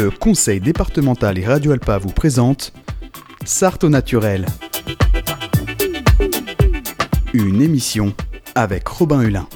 le conseil départemental et Radio Alpa vous présente Sarthe au naturel. Une émission avec Robin Hulin.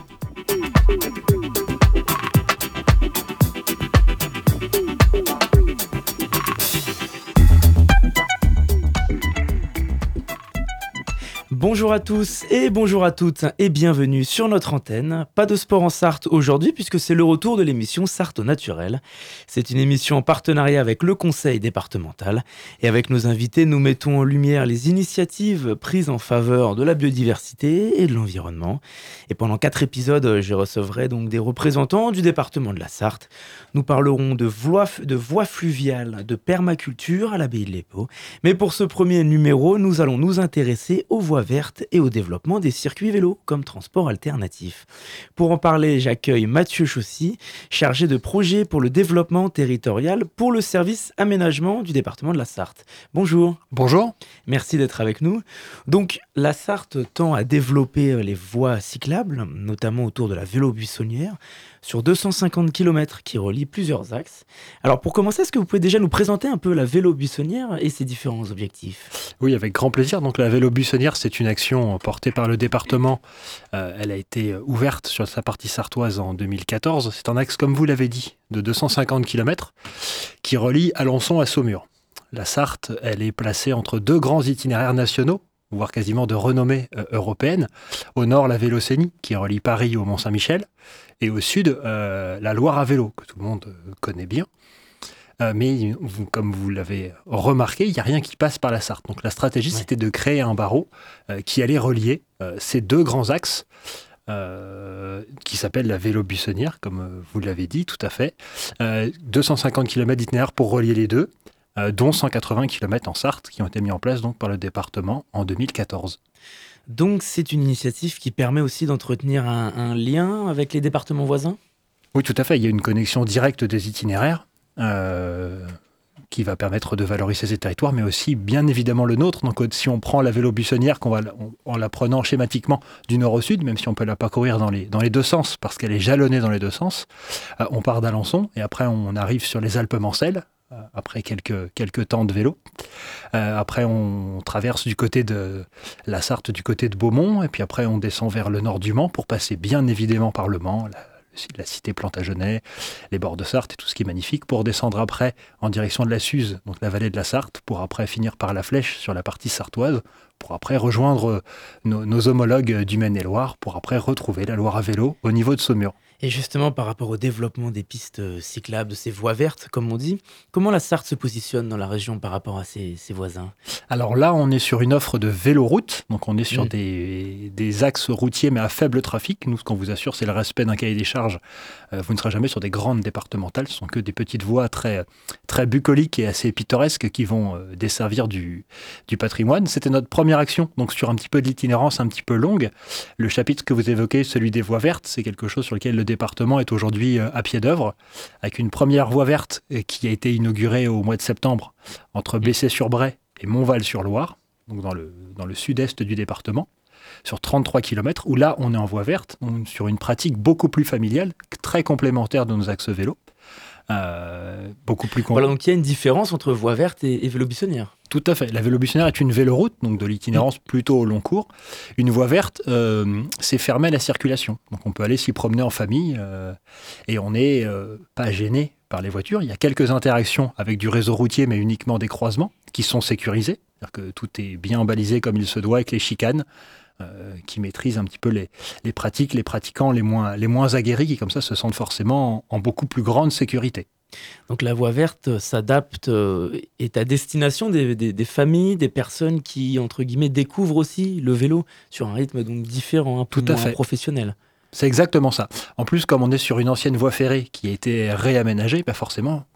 Bonjour à tous et bonjour à toutes et bienvenue sur notre antenne. Pas de sport en Sarthe aujourd'hui puisque c'est le retour de l'émission Sarthe au naturel. C'est une émission en partenariat avec le conseil départemental et avec nos invités nous mettons en lumière les initiatives prises en faveur de la biodiversité et de l'environnement. Et pendant quatre épisodes, je recevrai donc des représentants du département de la Sarthe. Nous parlerons de voies, de fluviales, de permaculture à l'abbaye de l'Épau. Mais pour ce premier numéro, nous allons nous intéresser aux voies vertes et au développement des circuits vélos comme transport alternatif. Pour en parler, j'accueille Mathieu Chaussy, chargé de projet pour le développement territorial pour le service aménagement du département de la Sarthe. Bonjour. Bonjour. Merci d'être avec nous. Donc, la Sarthe tend à développer les voies cyclables, notamment autour de la vélo buissonnière sur 250 km qui relie plusieurs axes. Alors pour commencer, est-ce que vous pouvez déjà nous présenter un peu la vélo buissonnière et ses différents objectifs? Oui, avec grand plaisir. Donc la vélo buissonnière, c'est une action portée par le département. Euh, elle a été ouverte sur sa partie sartoise en 2014. C'est un axe, comme vous l'avez dit, de 250 km qui relie Alençon à Saumur. La Sarthe, elle est placée entre deux grands itinéraires nationaux, voire quasiment de renommée euh, européenne. Au nord, la Vélocénie, qui relie Paris au Mont-Saint-Michel, et au sud, euh, la Loire à vélo, que tout le monde connaît bien. Mais comme vous l'avez remarqué, il n'y a rien qui passe par la Sarthe. Donc la stratégie, c'était de créer un barreau qui allait relier ces deux grands axes. qui s'appelle la vélo buissonnière, comme vous l'avez dit, tout à fait. 250 km d'itinéraire pour relier les deux. Euh, dont 180 km en Sarthe qui ont été mis en place donc par le département en 2014. Donc c'est une initiative qui permet aussi d'entretenir un, lien avec les départements voisins? Oui, tout à fait. Il y a une connexion directe des itinéraires. Euh, qui va permettre de valoriser ces territoires, mais aussi bien évidemment le nôtre. Donc si on prend la vélo buissonnière, qu'on va, en la prenant schématiquement du nord au sud, même si on peut la parcourir dans les, dans les deux sens, parce qu'elle est jalonnée dans les deux sens, euh, on part d'Alençon et après on arrive sur les Alpes-Mancelles, euh, après quelques, quelques temps de vélo. Après, on traverse du côté de la Sarthe, du côté de Beaumont, et puis après, on descend vers le nord du Mans pour passer bien évidemment par le Mans, la cité Plantagenet, les bords de Sarthe et tout ce qui est magnifique, pour descendre après en direction de la Suze, donc la vallée de la Sarthe, pour après finir par la Flèche sur la partie sartoise, pour après rejoindre nos, nos homologues du Maine-et-Loire, pour après retrouver la Loire à vélo au niveau de Saumur. Et justement, par rapport au développement des pistes euh, cyclables, de ces voies vertes, comme on dit, comment la Sarthe se positionne dans la région par rapport à ses, voisins? Alors là, on est sur une offre de véloroute, donc on est sur des, axes routiers mais à faible trafic. Nous, ce qu'on vous assure, c'est le respect d'un cahier des charges. Euh, vous ne serez jamais sur des grandes départementales, ce sont que des petites voies très, très bucoliques et assez pittoresques qui vont euh, desservir du, du patrimoine. C'était notre première donc sur un petit peu de l'itinérance un petit peu longue. Le chapitre que vous évoquez, celui des voies vertes, c'est quelque chose sur lequel le département est aujourd'hui euh, à pied d'œuvre, avec une première voie verte euh, qui a été inaugurée au mois de septembre entre Bessé-sur-Bray et Montval-sur-Loire, donc dans le, dans le sud-est du département, sur 33 km, où là on est en voie verte, sur une pratique beaucoup plus familiale, très complémentaire de nos axes vélos. Euh, beaucoup plus Voilà, donc il y a une différence entre voie verte et, vélo buissonnière. Tout à fait. La vélo buissonnière est une véloroute, donc de l'itinérance plutôt au long cours. Une voie verte, euh, c'est fermé à la circulation. Donc on peut aller s'y promener en famille euh, et on n'est pas gêné par les voitures. Il y a quelques interactions avec du réseau routier, mais uniquement des croisements qui sont sécurisés. C'est-à-dire que tout est bien balisé comme il se doit avec les chicanes. Euh, qui maîtrisent un petit peu les, pratiques, les pratiquants les moins, les moins aguerris qui comme ça se sentent forcément en, beaucoup plus grande sécurité. Donc la voie verte s'adapte, euh, est à destination des, familles, des personnes qui, entre guillemets, découvrent aussi le vélo sur un rythme donc différent, un peu Tout à fait. professionnel. C'est exactement ça. En plus, comme on est sur une ancienne voie ferrée qui a été réaménagée, bah forcément,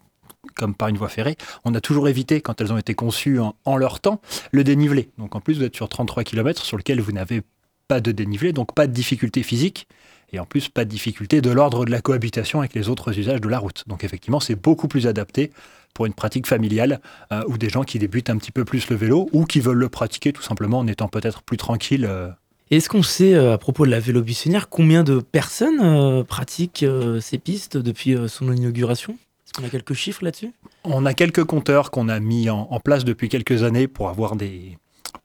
comme par une voie ferrée, on a toujours évité, quand elles ont été conçues en, leur temps, le dénivelé. Donc en plus, vous êtes sur 33 km sur lequel vous n'avez pas de dénivelé, donc pas de difficulté physique, et en plus pas de difficulté de l'ordre de la cohabitation avec les autres usages de la route. Donc effectivement, c'est beaucoup plus adapté pour une pratique familiale euh, ou des gens qui débutent un petit peu plus le vélo ou qui veulent le pratiquer tout simplement en étant peut-être plus tranquille. Euh. Est-ce qu'on sait, euh, à propos de la vélo buissonnière, combien de personnes pratiquent ces pistes depuis son inauguration? Est-ce qu'on a quelques chiffres là-dessus? On a quelques compteurs qu'on a mis en, place depuis quelques années pour avoir des,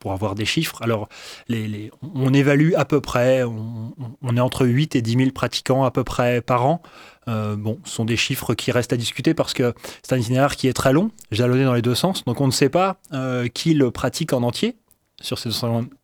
pour avoir des chiffres. Alors, les, on évalue à peu près, on, est entre 8 et 10 000 pratiquants à peu près par an. Euh, bon, ce sont des chiffres qui restent à discuter parce que c'est un itinéraire qui est très long, jalonné dans les deux sens, donc on ne sait pas euh, qui le pratique en entier sur ces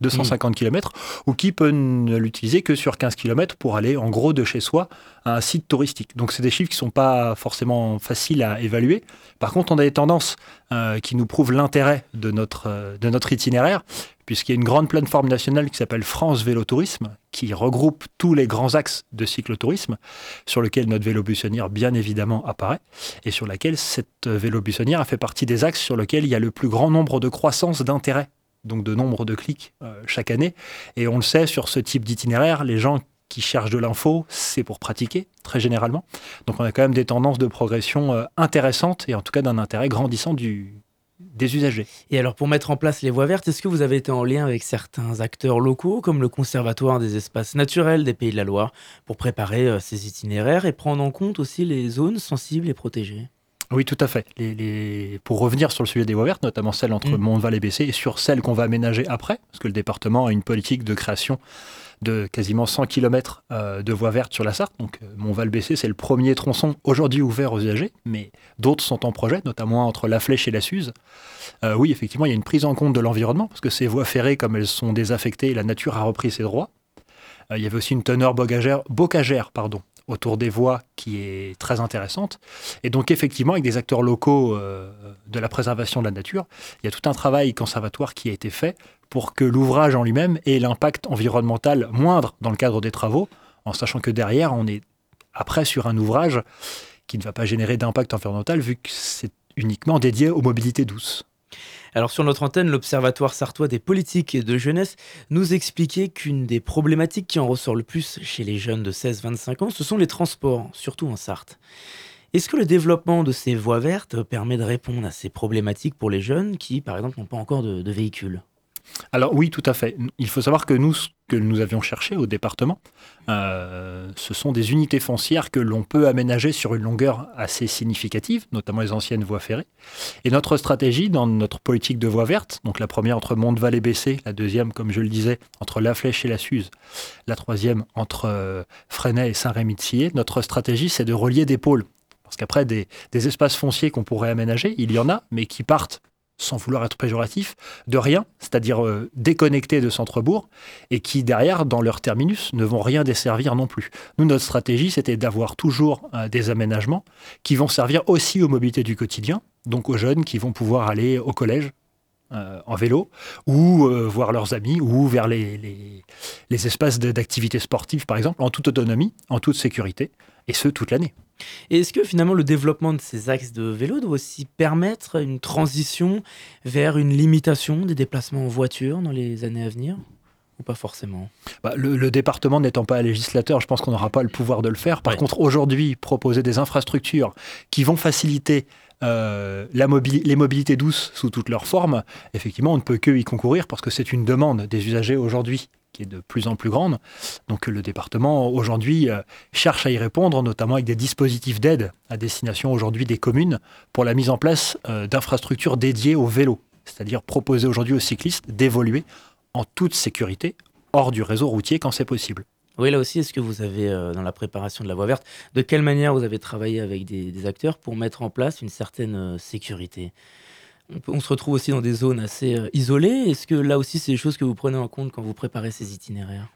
250 km, ou qui peut ne l'utiliser que sur 15 km pour aller en gros de chez soi à un site touristique. Donc c'est des chiffres qui ne sont pas forcément faciles à évaluer. Par contre, on a des tendances euh, qui nous prouvent l'intérêt de notre, euh, de notre itinéraire, puisqu'il y a une grande plateforme nationale qui s'appelle France Vélo Tourisme, qui regroupe tous les grands axes de cyclotourisme, sur lequel notre vélo buissonnière, bien évidemment, apparaît, et sur laquelle cette vélo buissonnière a fait partie des axes sur lesquels il y a le plus grand nombre de croissance d'intérêt donc de nombre de clics euh, chaque année. Et on le sait, sur ce type d'itinéraire, les gens qui cherchent de l'info, c'est pour pratiquer, très généralement. Donc on a quand même des tendances de progression euh, intéressantes et en tout cas d'un intérêt grandissant du, des usagers. Et alors pour mettre en place les voies vertes, est-ce que vous avez été en lien avec certains acteurs locaux comme le Conservatoire des espaces naturels des Pays de la Loire pour préparer euh, ces itinéraires et prendre en compte aussi les zones sensibles et protégées? Oui, tout à fait. Les, Pour revenir sur le sujet des voies vertes, notamment celle entre mmh. et Bessé, et sur celle qu'on va aménager après, parce que le département a une politique de création de quasiment 100 km euh, de voies vertes sur la Sarthe. Donc euh, Montval-Bessé, c'est le premier tronçon aujourd'hui ouvert aux usagers, mais d'autres sont en projet, notamment entre La Flèche et la Suze. Euh, oui, effectivement, il y a une prise en compte de l'environnement, parce que ces voies ferrées, comme elles sont désaffectées, la nature a repris ses droits. Il y avait aussi une teneur bocagère, bocagère pardon, autour des voies qui est très intéressante. Et donc effectivement, avec des acteurs locaux euh, de la préservation de la nature, il y a tout un travail conservatoire qui a été fait pour que l'ouvrage en lui-même ait l'impact environnemental moindre dans le cadre des travaux, en sachant que derrière, on est après sur un ouvrage qui ne va pas générer d'impact environnemental vu que c'est uniquement dédié aux mobilités douces. Alors sur notre antenne, l'Observatoire sartois des politiques de jeunesse nous expliquait qu'une des problématiques qui en ressort le plus chez les jeunes de 16-25 ans, ce sont les transports, surtout en Sarthe. Est-ce que le développement de ces voies vertes permet de répondre à ces problématiques pour les jeunes qui, par exemple, n'ont pas encore de, de véhicule alors oui, tout à fait. Il faut savoir que nous, que nous avions cherché au département, euh, ce sont des unités foncières que l'on peut aménager sur une longueur assez significative, notamment les anciennes voies ferrées. Et notre stratégie dans notre politique de voie verte, donc la première entre Monteval et Bessé, la deuxième, comme je le disais, entre La Flèche et la Suze, la troisième entre euh, Fresnay et Saint-Rémy-de-Sillé, notre stratégie, c'est de relier des pôles. Parce qu'après, des espaces fonciers qu'on pourrait aménager, il y en a, mais qui partent sans vouloir être péjoratif, de rien, c'est-à-dire euh, déconnectés de centre-bourg, et qui derrière, dans leur terminus, ne vont rien desservir non plus. Nous, notre stratégie, c'était d'avoir toujours euh, des aménagements qui vont servir aussi aux mobilités du quotidien, donc aux jeunes qui vont pouvoir aller au collège, euh, en vélo, ou voir leurs amis, ou vers les, les, les espaces d'activité sportive, par exemple, en toute autonomie, en toute sécurité, et ce, toute l'année. Et est-ce que finalement le développement de ces axes de vélo doit aussi permettre une transition vers une limitation des déplacements en voiture dans les années à venir ou pas forcément? Bah, le, département n'étant pas législateur, je pense qu'on n'aura pas le pouvoir de le faire. Par contre, aujourd'hui, proposer des infrastructures qui vont faciliter euh, la les mobilités douces sous toutes leurs formes, effectivement, on ne peut que y concourir parce que c'est une demande des usagers aujourd'hui qui est de plus en plus grande. Donc le département aujourd'hui euh, cherche à y répondre, notamment avec des dispositifs d'aide à destination aujourd'hui des communes pour la mise en place euh, d'infrastructures dédiées au vélo, c'est-à-dire proposer aujourd'hui aux cyclistes d'évoluer en toute sécurité hors du réseau routier quand c'est possible. Oui, là aussi, est-ce que vous avez, euh, dans la préparation de la voie verte, de quelle manière vous avez travaillé avec des acteurs pour mettre en place une certaine sécurité? On, se retrouve aussi dans des zones assez euh, isolées. Est-ce que là aussi, c'est des choses que vous prenez en compte quand vous préparez ces itinéraires?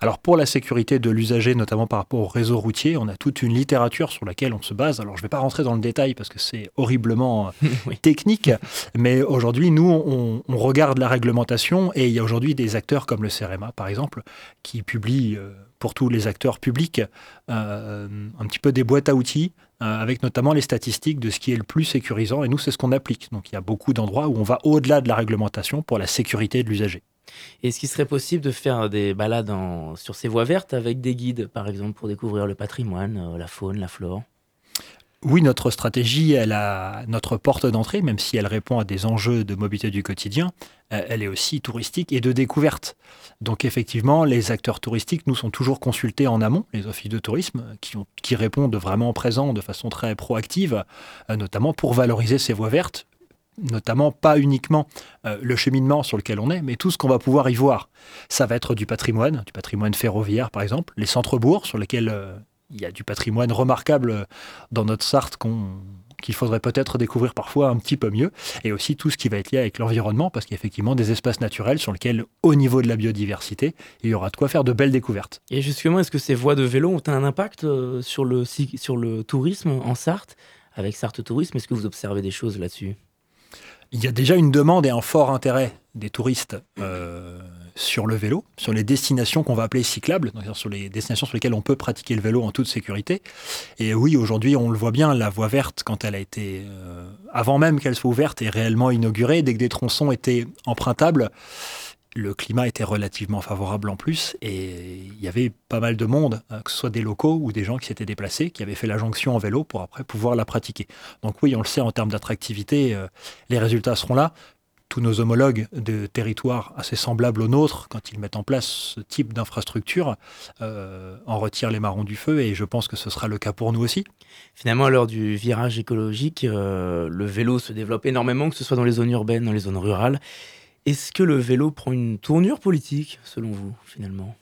Alors pour la sécurité de l'usager, notamment par rapport au réseau routier, on a toute une littérature sur laquelle on se base. Alors je ne vais pas rentrer dans le détail parce que c'est horriblement euh, technique, mais aujourd'hui nous on, regarde la réglementation et il y a aujourd'hui des acteurs comme le CEREMA par exemple qui publient euh, pour tous les acteurs publics un petit peu des boîtes à outils euh, avec notamment les statistiques de ce qui est le plus sécurisant. Et nous, c'est ce qu'on applique. Donc il y a beaucoup d'endroits où on va au-delà de la réglementation pour la sécurité de l'usager. Est-ce qu'il serait possible de faire des balades sur ces voies vertes avec des guides, par exemple, pour découvrir le patrimoine, euh, la faune, la flore? Oui, notre stratégie, notre porte d'entrée, même si elle répond à des enjeux de mobilité du quotidien, euh, elle est aussi touristique et de découverte. Donc effectivement, les acteurs touristiques nous sont toujours consultés en amont, les offices de tourisme, qui, ont, qui répondent vraiment présent de façon très proactive, euh, notamment pour valoriser ces voies vertes, notamment pas uniquement euh, le cheminement sur lequel on est, mais tout ce qu'on va pouvoir y voir. Ça va être du patrimoine, du patrimoine ferroviaire par exemple, les centres-bourgs sur lesquels il y a du patrimoine remarquable dans notre Sarthe qu'il faudrait peut-être découvrir parfois un petit peu mieux, et aussi tout ce qui va être lié avec l'environnement, parce qu'il y a effectivement des espaces naturels sur lesquels, au niveau de la biodiversité, il y aura de quoi faire de belles découvertes. Et justement, est-ce que ces voies de vélo ont un impact euh, sur le, sur le tourisme en Sarthe? Avec Sarthe Tourisme, est-ce que vous observez des choses là-dessus? Il y a déjà une demande et un fort intérêt des touristes euh, sur le vélo, sur les destinations qu'on va appeler cyclables, sur les destinations sur lesquelles on peut pratiquer le vélo en toute sécurité. Et oui, aujourd'hui, on le voit bien, la voie verte, quand elle a été, euh, avant même qu'elle soit ouverte, est réellement inaugurée, dès que des tronçons étaient empruntables le climat était relativement favorable en plus et il y avait pas mal de monde, hein, que ce soit des locaux ou des gens qui s'étaient déplacés, qui avaient fait la jonction en vélo pour après pouvoir la pratiquer. Donc oui, on le sait en termes d'attractivité, euh, les résultats seront là. Tous nos homologues de territoires assez semblables aux nôtres, quand ils mettent en place ce type d'infrastructure, euh, en retirent les marrons du feu et je pense que ce sera le cas pour nous aussi. Finalement, lors du virage écologique, euh, le vélo se développe énormément, que ce soit dans les zones urbaines, dans les zones rurales. Est-ce que le vélo prend une tournure politique, selon vous, finalement?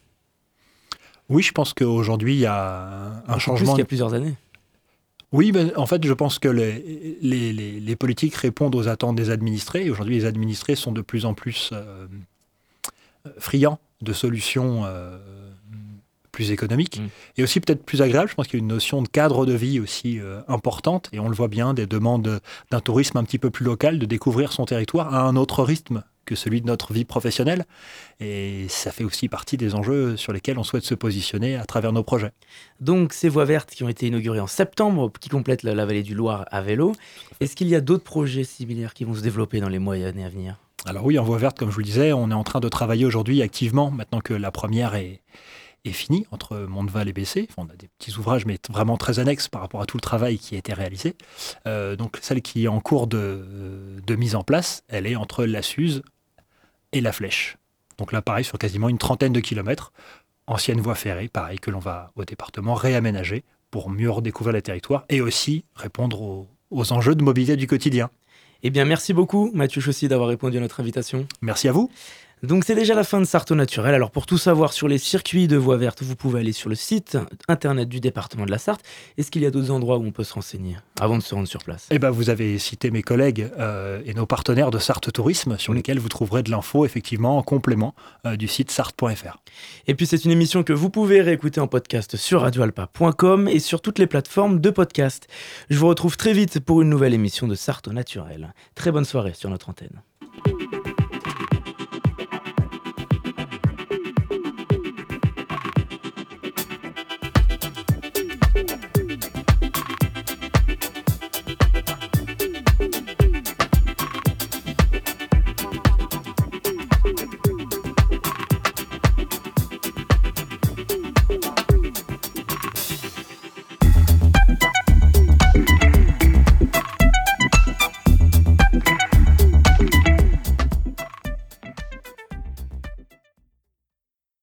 Oui, je pense qu'aujourd'hui, il y a un changement. Plus qu'il y a plusieurs années. Oui, ben, en fait, je pense que les, les, politiques répondent aux attentes des administrés. Aujourd'hui, les administrés sont de plus en plus euh, friands de solutions euh, plus économiques mm. et aussi peut-être plus agréables. Je pense qu'il y a une notion de cadre de vie aussi euh, importante et on le voit bien, des demandes d'un tourisme un petit peu plus local, de découvrir son territoire à un autre rythme que celui de notre vie professionnelle. Et ça fait aussi partie des enjeux sur lesquels on souhaite se positionner à travers nos projets. Donc ces voies vertes qui ont été inaugurées en septembre, qui complètent la, vallée du Loire à vélo, est-ce qu'il y a d'autres projets similaires qui vont se développer dans les mois et années à venir? Alors oui, en voie verte, comme je vous le disais, on est en train de travailler aujourd'hui activement, maintenant que la première est, est finie entre Monteval et Bessé. on a des petits ouvrages, mais vraiment très annexes par rapport à tout le travail qui a été réalisé. Euh, donc celle qui est en cours de, de, mise en place, elle est entre la Suze, et la Flèche. Donc là, pareil, sur quasiment une trentaine de kilomètres, ancienne voie ferrée, pareil, que l'on va au département réaménager pour mieux redécouvrir les territoires et aussi répondre aux, aux enjeux de mobilité du quotidien. Eh bien, merci beaucoup, Mathieu Chaussy, d'avoir répondu à notre invitation. Merci à vous. Donc c'est déjà la fin de Sarto Naturel. Alors pour tout savoir sur les circuits de voies vertes, vous pouvez aller sur le site internet du département de la Sarthe. Est-ce qu'il y a d'autres endroits où on peut se renseigner avant de se rendre sur place? Eh ben vous avez cité mes collègues euh, et nos partenaires de Sarthe Tourisme sur lesquels vous trouverez de l'info effectivement en complément euh, du site sarthe.fr. Et puis c'est une émission que vous pouvez réécouter en podcast sur radioalpa.com et sur toutes les plateformes de podcast. Je vous retrouve très vite pour une nouvelle émission de Sarto Naturel. Très bonne soirée sur notre antenne.